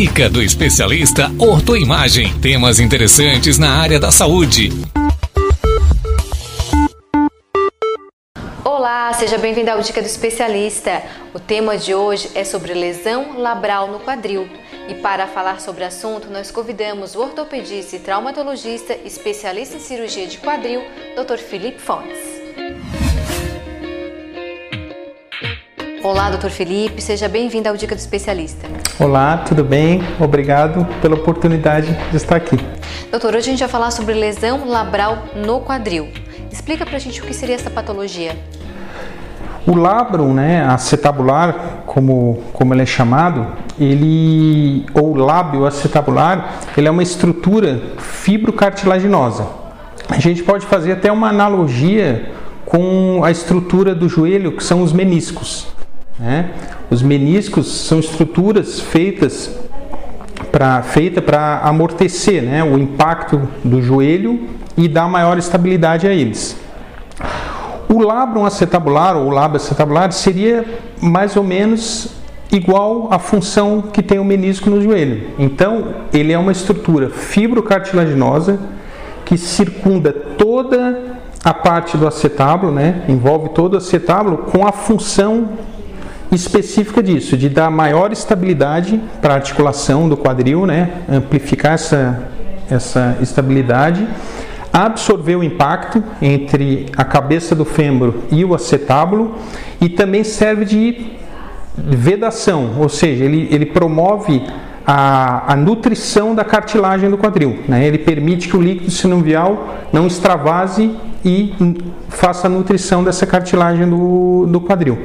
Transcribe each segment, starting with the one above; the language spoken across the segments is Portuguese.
Dica do especialista Ortoimagem. Temas interessantes na área da saúde. Olá, seja bem-vindo ao Dica do Especialista. O tema de hoje é sobre lesão labral no quadril. E para falar sobre o assunto, nós convidamos o ortopedista e traumatologista, especialista em cirurgia de quadril, Dr. Felipe Fontes. Olá, doutor Felipe, seja bem-vindo ao Dica do Especialista. Olá, tudo bem? Obrigado pela oportunidade de estar aqui. Doutor, hoje a gente vai falar sobre lesão labral no quadril. Explica pra gente o que seria essa patologia. O labrum, né, acetabular, como, como ele é chamado, ele, ou lábio acetabular, ele é uma estrutura fibrocartilaginosa. A gente pode fazer até uma analogia com a estrutura do joelho, que são os meniscos. Né? Os meniscos são estruturas feitas para feita para amortecer né, o impacto do joelho e dar maior estabilidade a eles. O labrum acetabular ou lábio acetabular seria mais ou menos igual à função que tem o menisco no joelho. Então, ele é uma estrutura fibrocartilaginosa que circunda toda a parte do acetábulo, né? envolve todo o acetábulo com a função específica disso, de dar maior estabilidade para a articulação do quadril, né? amplificar essa, essa estabilidade, absorver o impacto entre a cabeça do fêmur e o acetábulo e também serve de vedação, ou seja, ele, ele promove a, a, nutrição da cartilagem do quadril. Né? Ele permite que o líquido sinovial não extravase e faça a nutrição dessa cartilagem do, do quadril.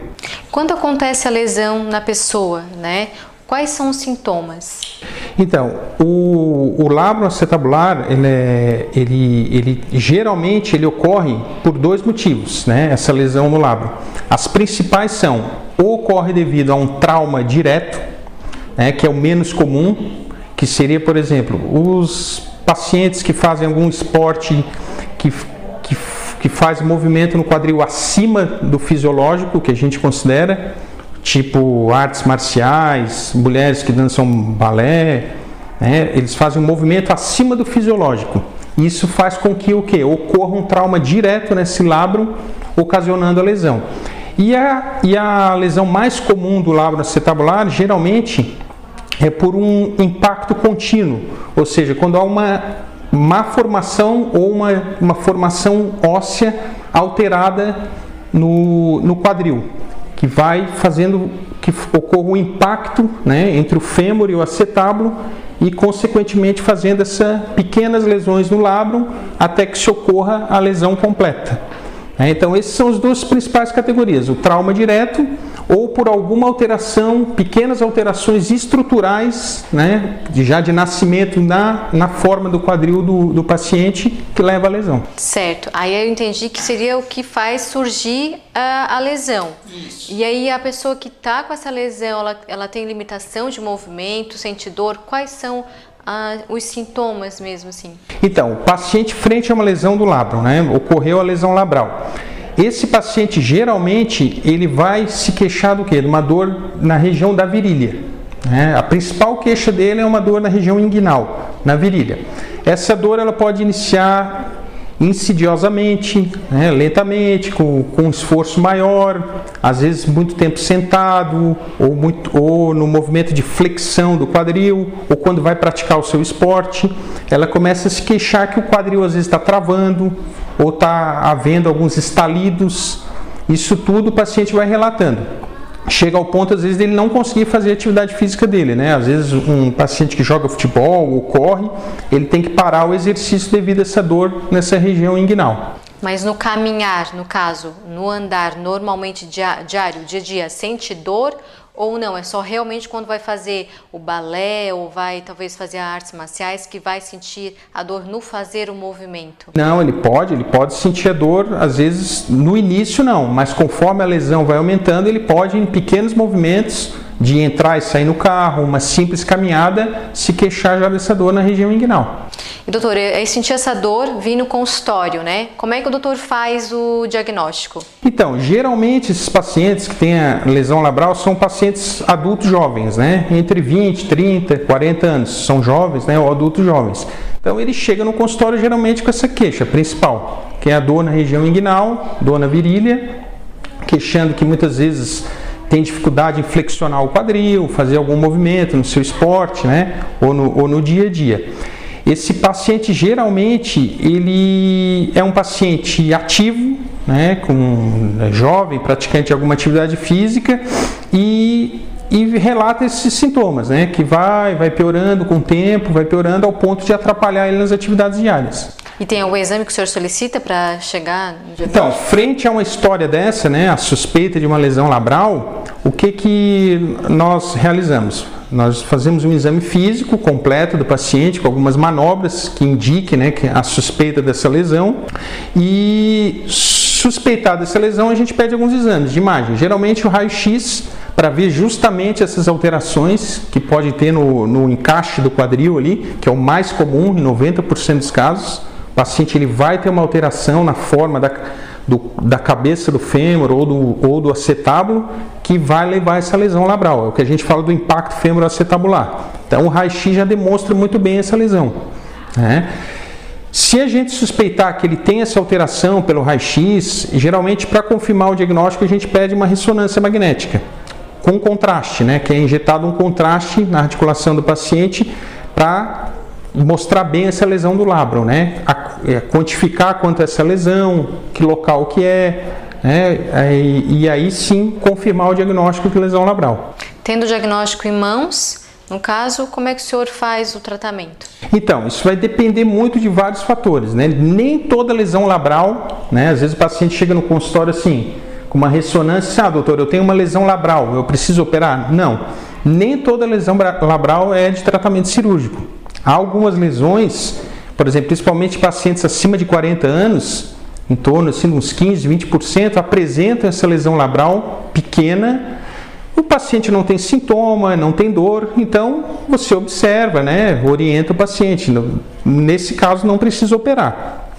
Quando acontece a lesão na pessoa, né? Quais são os sintomas? Então, o, o labro acetabular, ele, é, ele, ele geralmente ele ocorre por dois motivos, né? Essa lesão no labro. As principais são ocorre devido a um trauma direto, né, que é o menos comum, que seria, por exemplo, os pacientes que fazem algum esporte que que faz movimento no quadril acima do fisiológico, que a gente considera, tipo artes marciais, mulheres que dançam balé, né? eles fazem um movimento acima do fisiológico. Isso faz com que o que ocorra um trauma direto nesse labro, ocasionando a lesão. E a, e a lesão mais comum do labro acetabular, geralmente, é por um impacto contínuo, ou seja, quando há uma má formação ou uma, uma formação óssea alterada no, no quadril, que vai fazendo que ocorra um impacto né, entre o fêmur e o acetábulo e, consequentemente, fazendo essas pequenas lesões no labrum até que se ocorra a lesão completa. É, então, essas são as duas principais categorias: o trauma direto ou por alguma alteração, pequenas alterações estruturais, né, já de nascimento na, na forma do quadril do, do paciente, que leva à lesão. Certo. Aí eu entendi que seria o que faz surgir a, a lesão. Isso. E aí a pessoa que está com essa lesão, ela, ela tem limitação de movimento, sente dor, quais são ah, os sintomas mesmo assim? Então, o paciente frente a uma lesão do labro, né? Ocorreu a lesão labral. Esse paciente geralmente ele vai se queixar do que? De uma dor na região da virilha. Né? A principal queixa dele é uma dor na região inguinal, na virilha. Essa dor ela pode iniciar insidiosamente, né, lentamente, com, com esforço maior, às vezes muito tempo sentado, ou, muito, ou no movimento de flexão do quadril, ou quando vai praticar o seu esporte, ela começa a se queixar que o quadril às vezes está travando, ou está havendo alguns estalidos. Isso tudo o paciente vai relatando chega ao ponto às vezes dele não conseguir fazer a atividade física dele, né? Às vezes um paciente que joga futebol ou corre, ele tem que parar o exercício devido a essa dor nessa região inguinal. Mas no caminhar, no caso, no andar normalmente diário, dia a dia, sente dor ou não, é só realmente quando vai fazer o balé ou vai talvez fazer artes marciais que vai sentir a dor no fazer o movimento? Não, ele pode, ele pode sentir a dor, às vezes no início não, mas conforme a lesão vai aumentando, ele pode em pequenos movimentos de entrar e sair no carro, uma simples caminhada, se queixar já dessa dor na região inguinal. E doutor, aí senti essa dor vindo no consultório, né? Como é que o doutor faz o diagnóstico? Então, geralmente esses pacientes que têm a lesão labral são pacientes adultos jovens, né? Entre 20, 30, 40 anos, são jovens, né? Ou adultos jovens. Então ele chega no consultório geralmente com essa queixa principal, que é a dor na região inguinal, dor na virilha, queixando que muitas vezes tem dificuldade em flexionar o quadril, fazer algum movimento no seu esporte, né? Ou no, ou no dia a dia. Esse paciente geralmente ele é um paciente ativo, né, com é jovem, praticante de alguma atividade física e e relata esses sintomas, né? Que vai, vai piorando com o tempo, vai piorando ao ponto de atrapalhar ele nas atividades diárias. E tem algum exame que o senhor solicita para chegar Então, frente a uma história dessa, né, a suspeita de uma lesão labral, o que que nós realizamos? Nós fazemos um exame físico completo do paciente com algumas manobras que indiquem, né, a suspeita dessa lesão e suspeitada essa lesão, a gente pede alguns exames de imagem. Geralmente o raio-x para ver justamente essas alterações que pode ter no, no encaixe do quadril ali, que é o mais comum em 90% dos casos. O paciente ele vai ter uma alteração na forma da, do, da cabeça do fêmur ou do, ou do acetábulo que vai levar essa lesão labral. É o que a gente fala do impacto fêmur-acetabular. Então o raio-x já demonstra muito bem essa lesão. Né? Se a gente suspeitar que ele tem essa alteração pelo raio-x, geralmente para confirmar o diagnóstico a gente pede uma ressonância magnética com contraste, né, que é injetado um contraste na articulação do paciente para mostrar bem essa lesão do labro, né, a, é, quantificar quanto é essa lesão, que local que é, né, e, e aí sim confirmar o diagnóstico de lesão labral. Tendo o diagnóstico em mãos, no caso, como é que o senhor faz o tratamento? Então, isso vai depender muito de vários fatores, né? Nem toda lesão labral, né? Às vezes o paciente chega no consultório assim, com uma ressonância, ah, doutor, eu tenho uma lesão labral, eu preciso operar? Não. Nem toda lesão labral é de tratamento cirúrgico. Há algumas lesões, por exemplo, principalmente pacientes acima de 40 anos, em torno assim, de uns 15, 20%, apresentam essa lesão labral pequena. O paciente não tem sintoma, não tem dor, então você observa, né, orienta o paciente. Nesse caso, não precisa operar.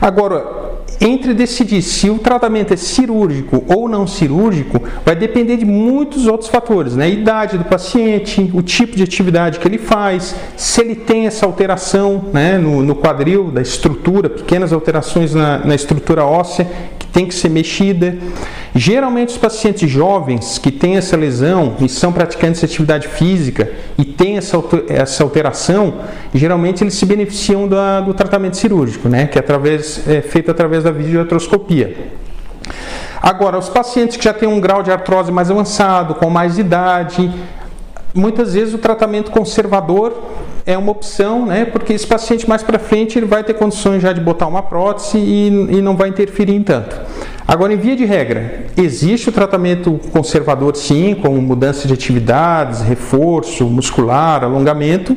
Agora, entre decidir se o tratamento é cirúrgico ou não cirúrgico, vai depender de muitos outros fatores, né? A idade do paciente, o tipo de atividade que ele faz, se ele tem essa alteração né, no, no quadril, da estrutura, pequenas alterações na, na estrutura óssea que tem que ser mexida. Geralmente os pacientes jovens que têm essa lesão e são praticantes de atividade física e têm essa, essa alteração, geralmente eles se beneficiam da, do tratamento cirúrgico, né, que é, através, é feito através da videoartroscopia. Agora, os pacientes que já têm um grau de artrose mais avançado, com mais idade, muitas vezes o tratamento conservador é uma opção, né? Porque esse paciente mais para frente ele vai ter condições já de botar uma prótese e, e não vai interferir em tanto. Agora, em via de regra, existe o tratamento conservador sim, com mudança de atividades, reforço muscular, alongamento,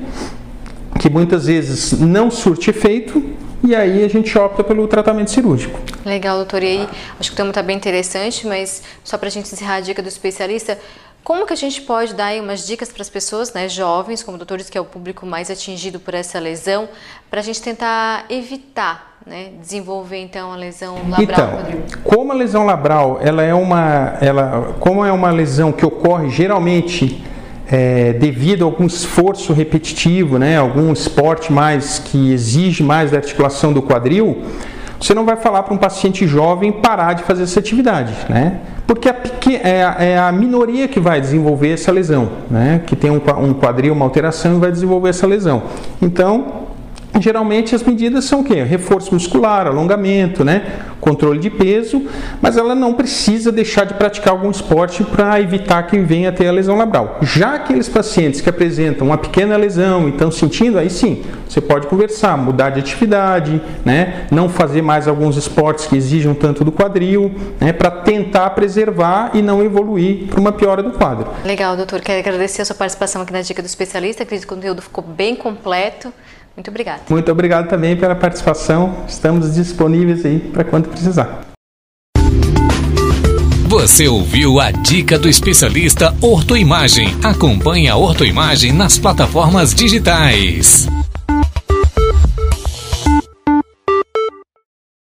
que muitas vezes não surte efeito, e aí a gente opta pelo tratamento cirúrgico. Legal, doutor. E aí, acho que o tema está bem interessante, mas só para a gente encerrar a dica do especialista, como que a gente pode dar aí umas dicas para as pessoas, né, jovens, como doutores, que é o público mais atingido por essa lesão, para a gente tentar evitar, né, desenvolver então a lesão labral? Então, como a lesão labral, ela é uma, ela, como é uma lesão que ocorre geralmente é, devido a algum esforço repetitivo, né, algum esporte mais que exige mais da articulação do quadril, você não vai falar para um paciente jovem parar de fazer essa atividade, né? Porque é, a, é a minoria que vai desenvolver essa lesão, né? Que tem um quadril, uma alteração e vai desenvolver essa lesão. Então, Geralmente as medidas são o quê? Reforço muscular, alongamento, né? controle de peso, mas ela não precisa deixar de praticar algum esporte para evitar que venha a ter a lesão labral. Já aqueles pacientes que apresentam uma pequena lesão e estão sentindo, aí sim, você pode conversar, mudar de atividade, né? não fazer mais alguns esportes que exijam tanto do quadril, né? para tentar preservar e não evoluir para uma piora do quadro. Legal, doutor. Quero agradecer a sua participação aqui na Dica do Especialista. Acredito que o conteúdo ficou bem completo. Muito obrigada. Muito obrigado também pela participação. Estamos disponíveis aí para quando precisar. Você ouviu a dica do especialista Ortoimagem. Acompanhe a Ortoimagem nas plataformas digitais.